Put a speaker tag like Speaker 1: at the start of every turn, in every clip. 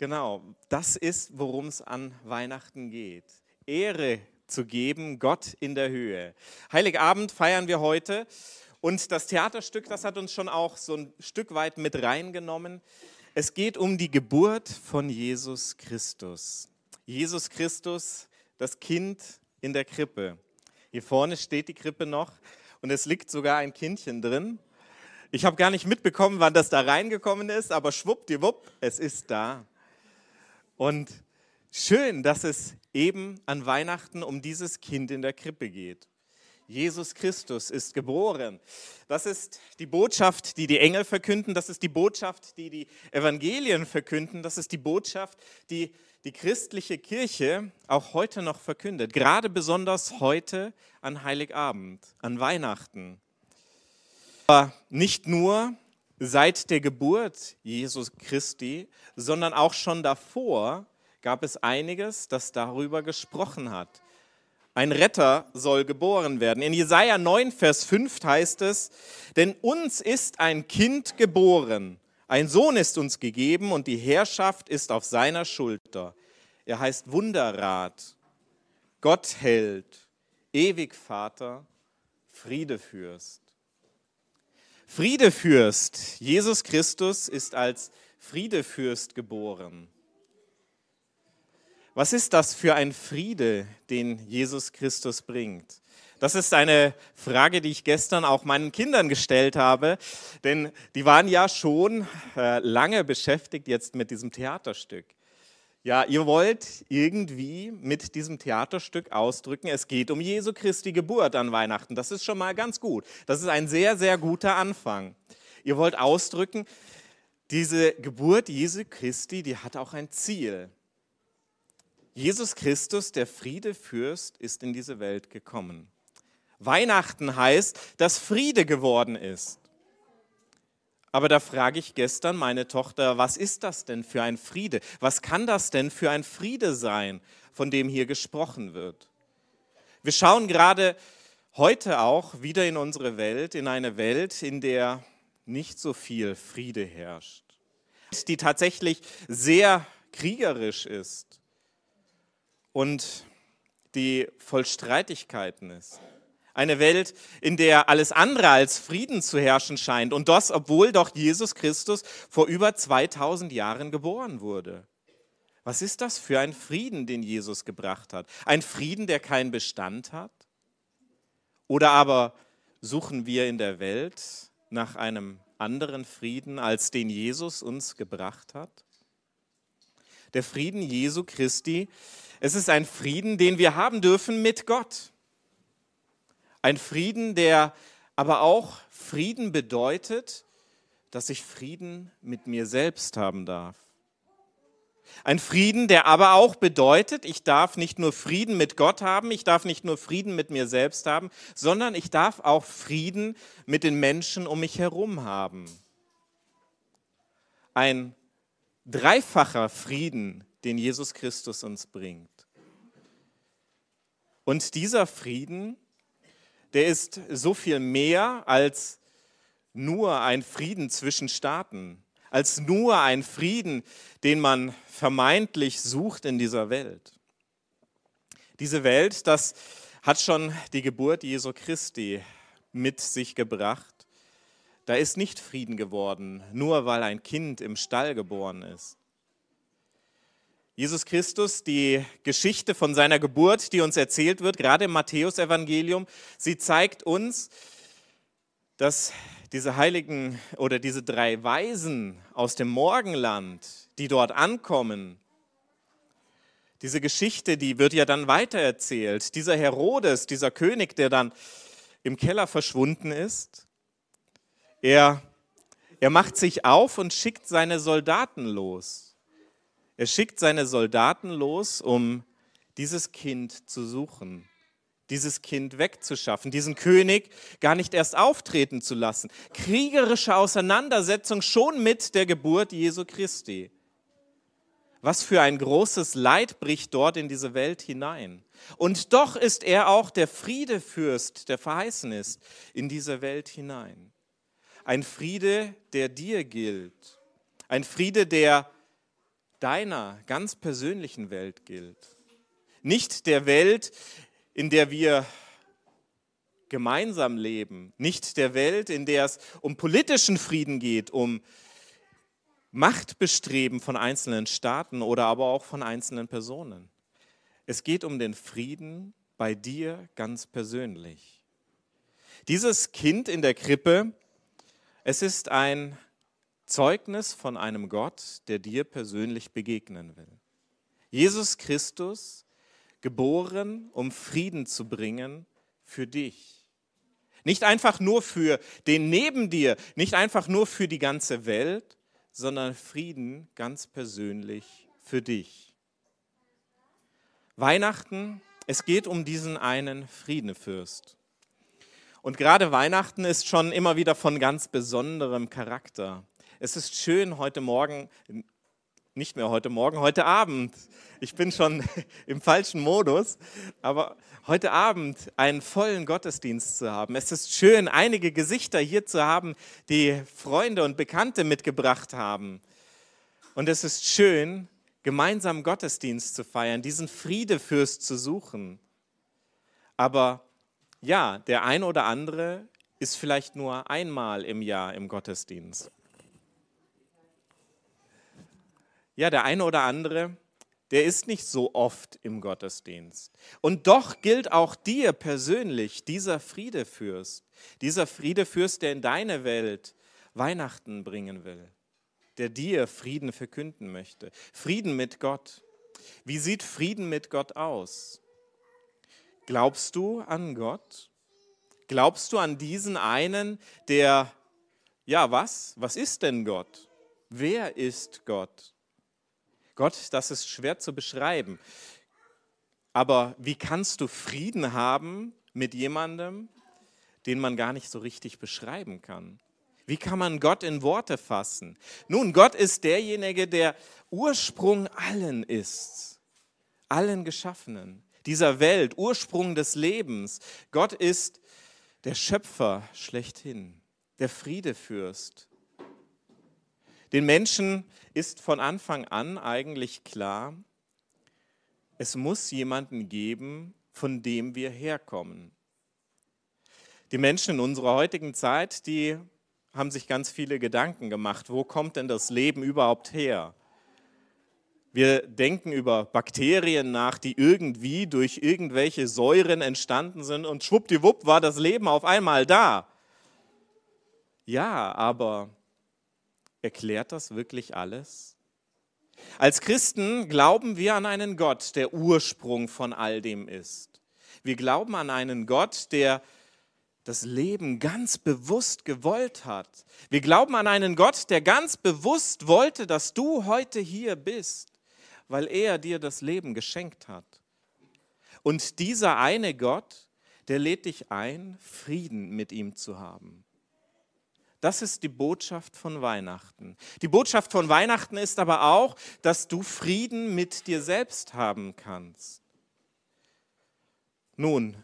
Speaker 1: Genau, das ist, worum es an Weihnachten geht. Ehre zu geben, Gott in der Höhe. Heiligabend feiern wir heute und das Theaterstück, das hat uns schon auch so ein Stück weit mit reingenommen. Es geht um die Geburt von Jesus Christus. Jesus Christus, das Kind in der Krippe. Hier vorne steht die Krippe noch und es liegt sogar ein Kindchen drin. Ich habe gar nicht mitbekommen, wann das da reingekommen ist, aber schwuppdiwupp, es ist da. Und schön, dass es eben an Weihnachten um dieses Kind in der Krippe geht. Jesus Christus ist geboren. Das ist die Botschaft, die die Engel verkünden. Das ist die Botschaft, die die Evangelien verkünden. Das ist die Botschaft, die die christliche Kirche auch heute noch verkündet. Gerade besonders heute an Heiligabend, an Weihnachten. Aber nicht nur seit der Geburt Jesus Christi, sondern auch schon davor gab es einiges, das darüber gesprochen hat. Ein Retter soll geboren werden. In Jesaja 9, Vers 5 heißt es: Denn uns ist ein Kind geboren, ein Sohn ist uns gegeben und die Herrschaft ist auf seiner Schulter. Er heißt Wunderrat, Gott hält, ewig Vater, Friedefürst. Friedefürst, Jesus Christus ist als Friedefürst geboren. Was ist das für ein Friede, den Jesus Christus bringt? Das ist eine Frage, die ich gestern auch meinen Kindern gestellt habe, denn die waren ja schon äh, lange beschäftigt jetzt mit diesem Theaterstück. Ja, ihr wollt irgendwie mit diesem Theaterstück ausdrücken, es geht um Jesu Christi Geburt an Weihnachten. Das ist schon mal ganz gut. Das ist ein sehr, sehr guter Anfang. Ihr wollt ausdrücken, diese Geburt Jesu Christi, die hat auch ein Ziel. Jesus Christus, der Friedefürst, ist in diese Welt gekommen. Weihnachten heißt, dass Friede geworden ist. Aber da frage ich gestern meine Tochter, was ist das denn für ein Friede? Was kann das denn für ein Friede sein, von dem hier gesprochen wird? Wir schauen gerade heute auch wieder in unsere Welt, in eine Welt, in der nicht so viel Friede herrscht, die tatsächlich sehr kriegerisch ist und die voll Streitigkeiten ist. Eine Welt, in der alles andere als Frieden zu herrschen scheint. Und das, obwohl doch Jesus Christus vor über 2000 Jahren geboren wurde. Was ist das für ein Frieden, den Jesus gebracht hat? Ein Frieden, der keinen Bestand hat? Oder aber suchen wir in der Welt nach einem anderen Frieden, als den Jesus uns gebracht hat? Der Frieden Jesu Christi, es ist ein Frieden, den wir haben dürfen mit Gott. Ein Frieden, der aber auch Frieden bedeutet, dass ich Frieden mit mir selbst haben darf. Ein Frieden, der aber auch bedeutet, ich darf nicht nur Frieden mit Gott haben, ich darf nicht nur Frieden mit mir selbst haben, sondern ich darf auch Frieden mit den Menschen um mich herum haben. Ein dreifacher Frieden, den Jesus Christus uns bringt. Und dieser Frieden, der ist so viel mehr als nur ein Frieden zwischen Staaten, als nur ein Frieden, den man vermeintlich sucht in dieser Welt. Diese Welt, das hat schon die Geburt Jesu Christi mit sich gebracht. Da ist nicht Frieden geworden, nur weil ein Kind im Stall geboren ist. Jesus Christus, die Geschichte von seiner Geburt, die uns erzählt wird, gerade im Matthäusevangelium, sie zeigt uns, dass diese heiligen oder diese drei Weisen aus dem Morgenland, die dort ankommen, diese Geschichte, die wird ja dann weitererzählt. Dieser Herodes, dieser König, der dann im Keller verschwunden ist, er, er macht sich auf und schickt seine Soldaten los. Er schickt seine Soldaten los, um dieses Kind zu suchen, dieses Kind wegzuschaffen, diesen König gar nicht erst auftreten zu lassen. Kriegerische Auseinandersetzung schon mit der Geburt Jesu Christi. Was für ein großes Leid bricht dort in diese Welt hinein. Und doch ist er auch der Friedefürst, der verheißen ist, in diese Welt hinein. Ein Friede, der dir gilt. Ein Friede, der deiner ganz persönlichen Welt gilt. Nicht der Welt, in der wir gemeinsam leben, nicht der Welt, in der es um politischen Frieden geht, um Machtbestreben von einzelnen Staaten oder aber auch von einzelnen Personen. Es geht um den Frieden bei dir ganz persönlich. Dieses Kind in der Krippe, es ist ein Zeugnis von einem Gott, der dir persönlich begegnen will. Jesus Christus, geboren, um Frieden zu bringen für dich. Nicht einfach nur für den neben dir, nicht einfach nur für die ganze Welt, sondern Frieden ganz persönlich für dich. Weihnachten, es geht um diesen einen Friedenfürst. Und gerade Weihnachten ist schon immer wieder von ganz besonderem Charakter. Es ist schön heute Morgen, nicht mehr heute Morgen, heute Abend. Ich bin schon im falschen Modus, aber heute Abend einen vollen Gottesdienst zu haben. Es ist schön, einige Gesichter hier zu haben, die Freunde und Bekannte mitgebracht haben. Und es ist schön, gemeinsam Gottesdienst zu feiern, diesen Friedefürst zu suchen. Aber ja, der ein oder andere ist vielleicht nur einmal im Jahr im Gottesdienst. Ja, der eine oder andere, der ist nicht so oft im Gottesdienst. Und doch gilt auch dir persönlich dieser Friedefürst, dieser Friedefürst, der in deine Welt Weihnachten bringen will, der dir Frieden verkünden möchte. Frieden mit Gott. Wie sieht Frieden mit Gott aus? Glaubst du an Gott? Glaubst du an diesen einen, der, ja was? Was ist denn Gott? Wer ist Gott? Gott, das ist schwer zu beschreiben. Aber wie kannst du Frieden haben mit jemandem, den man gar nicht so richtig beschreiben kann? Wie kann man Gott in Worte fassen? Nun, Gott ist derjenige, der Ursprung allen ist, allen Geschaffenen, dieser Welt, Ursprung des Lebens. Gott ist der Schöpfer schlechthin, der Friedefürst, den Menschen ist von Anfang an eigentlich klar, es muss jemanden geben, von dem wir herkommen. Die Menschen in unserer heutigen Zeit, die haben sich ganz viele Gedanken gemacht, wo kommt denn das Leben überhaupt her? Wir denken über Bakterien nach, die irgendwie durch irgendwelche Säuren entstanden sind und schwuppdiwupp war das Leben auf einmal da. Ja, aber Erklärt das wirklich alles? Als Christen glauben wir an einen Gott, der Ursprung von all dem ist. Wir glauben an einen Gott, der das Leben ganz bewusst gewollt hat. Wir glauben an einen Gott, der ganz bewusst wollte, dass du heute hier bist, weil er dir das Leben geschenkt hat. Und dieser eine Gott, der lädt dich ein, Frieden mit ihm zu haben. Das ist die Botschaft von Weihnachten. Die Botschaft von Weihnachten ist aber auch, dass du Frieden mit dir selbst haben kannst. Nun,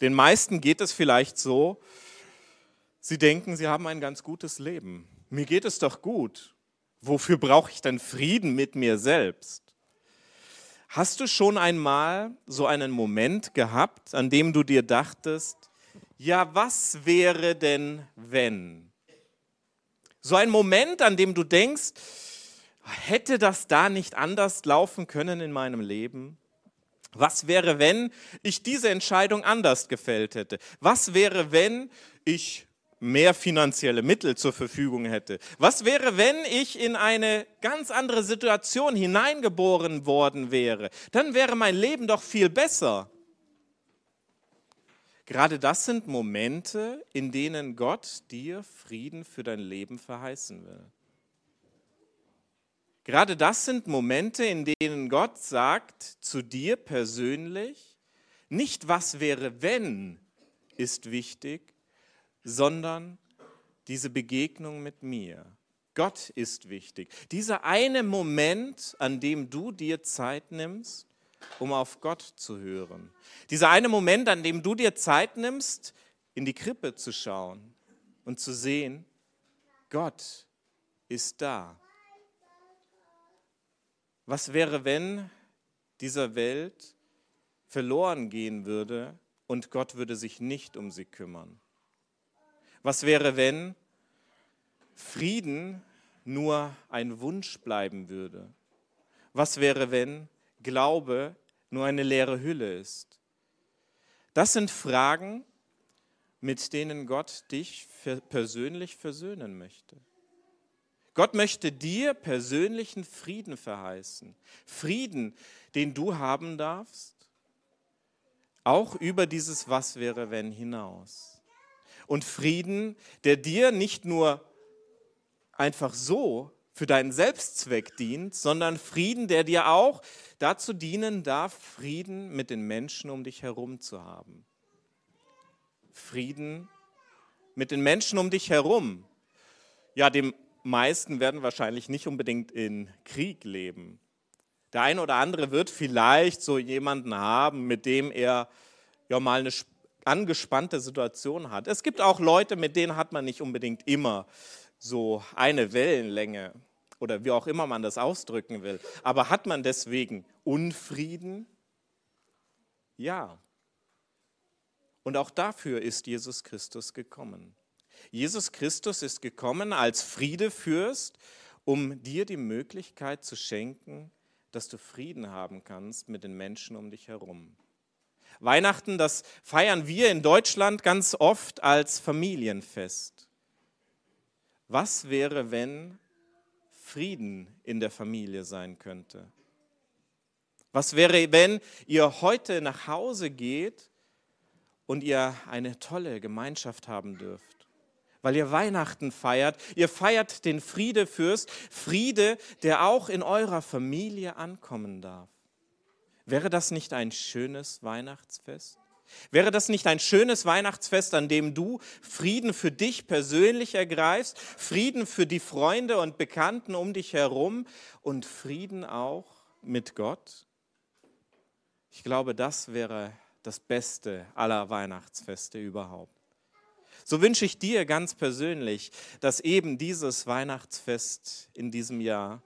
Speaker 1: den meisten geht es vielleicht so, sie denken, sie haben ein ganz gutes Leben. Mir geht es doch gut. Wofür brauche ich denn Frieden mit mir selbst? Hast du schon einmal so einen Moment gehabt, an dem du dir dachtest, ja, was wäre denn, wenn? So ein Moment, an dem du denkst, hätte das da nicht anders laufen können in meinem Leben? Was wäre, wenn ich diese Entscheidung anders gefällt hätte? Was wäre, wenn ich mehr finanzielle Mittel zur Verfügung hätte? Was wäre, wenn ich in eine ganz andere Situation hineingeboren worden wäre? Dann wäre mein Leben doch viel besser. Gerade das sind Momente, in denen Gott dir Frieden für dein Leben verheißen will. Gerade das sind Momente, in denen Gott sagt zu dir persönlich, nicht was wäre, wenn ist wichtig, sondern diese Begegnung mit mir. Gott ist wichtig. Dieser eine Moment, an dem du dir Zeit nimmst, um auf Gott zu hören. Dieser eine Moment, an dem du dir Zeit nimmst, in die Krippe zu schauen und zu sehen, Gott ist da. Was wäre, wenn dieser Welt verloren gehen würde und Gott würde sich nicht um sie kümmern? Was wäre, wenn Frieden nur ein Wunsch bleiben würde? Was wäre, wenn Glaube nur eine leere Hülle ist? Das sind Fragen, mit denen Gott dich persönlich versöhnen möchte. Gott möchte dir persönlichen Frieden verheißen. Frieden, den du haben darfst, auch über dieses Was wäre wenn hinaus. Und Frieden, der dir nicht nur einfach so für deinen Selbstzweck dient, sondern Frieden, der dir auch dazu dienen darf, Frieden mit den Menschen um dich herum zu haben. Frieden mit den Menschen um dich herum. Ja, die meisten werden wahrscheinlich nicht unbedingt in Krieg leben. Der eine oder andere wird vielleicht so jemanden haben, mit dem er ja mal eine angespannte Situation hat. Es gibt auch Leute, mit denen hat man nicht unbedingt immer so eine Wellenlänge oder wie auch immer man das ausdrücken will. Aber hat man deswegen Unfrieden? Ja. Und auch dafür ist Jesus Christus gekommen. Jesus Christus ist gekommen als Friedefürst, um dir die Möglichkeit zu schenken, dass du Frieden haben kannst mit den Menschen um dich herum. Weihnachten, das feiern wir in Deutschland ganz oft als Familienfest. Was wäre, wenn Frieden in der Familie sein könnte? Was wäre, wenn ihr heute nach Hause geht und ihr eine tolle Gemeinschaft haben dürft? Weil ihr Weihnachten feiert, ihr feiert den Friedefürst, Friede, der auch in eurer Familie ankommen darf. Wäre das nicht ein schönes Weihnachtsfest? Wäre das nicht ein schönes Weihnachtsfest, an dem du Frieden für dich persönlich ergreifst, Frieden für die Freunde und Bekannten um dich herum und Frieden auch mit Gott? Ich glaube, das wäre das Beste aller Weihnachtsfeste überhaupt. So wünsche ich dir ganz persönlich, dass eben dieses Weihnachtsfest in diesem Jahr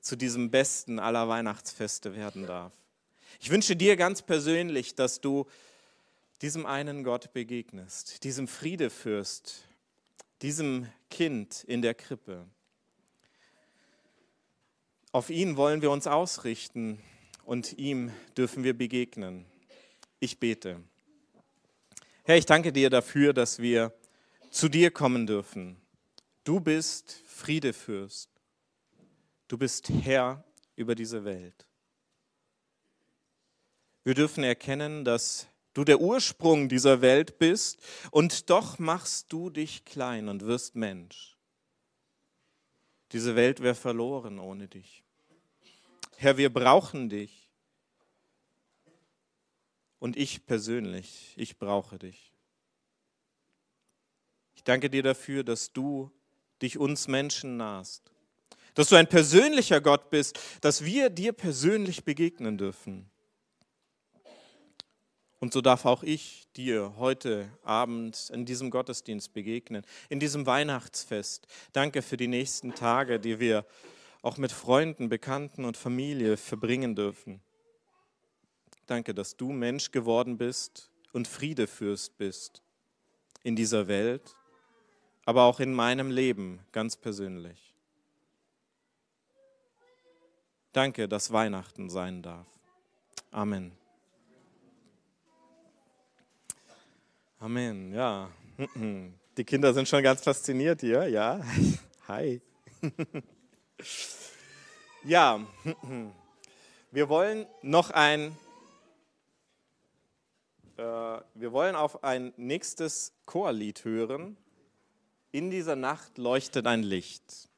Speaker 1: zu diesem besten aller Weihnachtsfeste werden darf. Ich wünsche dir ganz persönlich, dass du diesem einen Gott begegnest, diesem Friedefürst, diesem Kind in der Krippe. Auf ihn wollen wir uns ausrichten und ihm dürfen wir begegnen. Ich bete. Herr, ich danke dir dafür, dass wir zu dir kommen dürfen. Du bist Friedefürst. Du bist Herr über diese Welt. Wir dürfen erkennen, dass du der Ursprung dieser Welt bist und doch machst du dich klein und wirst Mensch. Diese Welt wäre verloren ohne dich. Herr, wir brauchen dich. Und ich persönlich, ich brauche dich. Ich danke dir dafür, dass du dich uns Menschen nahst. Dass du ein persönlicher Gott bist, dass wir dir persönlich begegnen dürfen. Und so darf auch ich dir heute Abend in diesem Gottesdienst begegnen, in diesem Weihnachtsfest. Danke für die nächsten Tage, die wir auch mit Freunden, Bekannten und Familie verbringen dürfen. Danke, dass du Mensch geworden bist und Friedefürst bist in dieser Welt, aber auch in meinem Leben ganz persönlich. Danke, dass Weihnachten sein darf. Amen. Amen, ja. Die Kinder sind schon ganz fasziniert hier, ja. Hi. Ja, wir wollen noch ein, äh, wir wollen auf ein nächstes Chorlied hören. In dieser Nacht leuchtet ein Licht.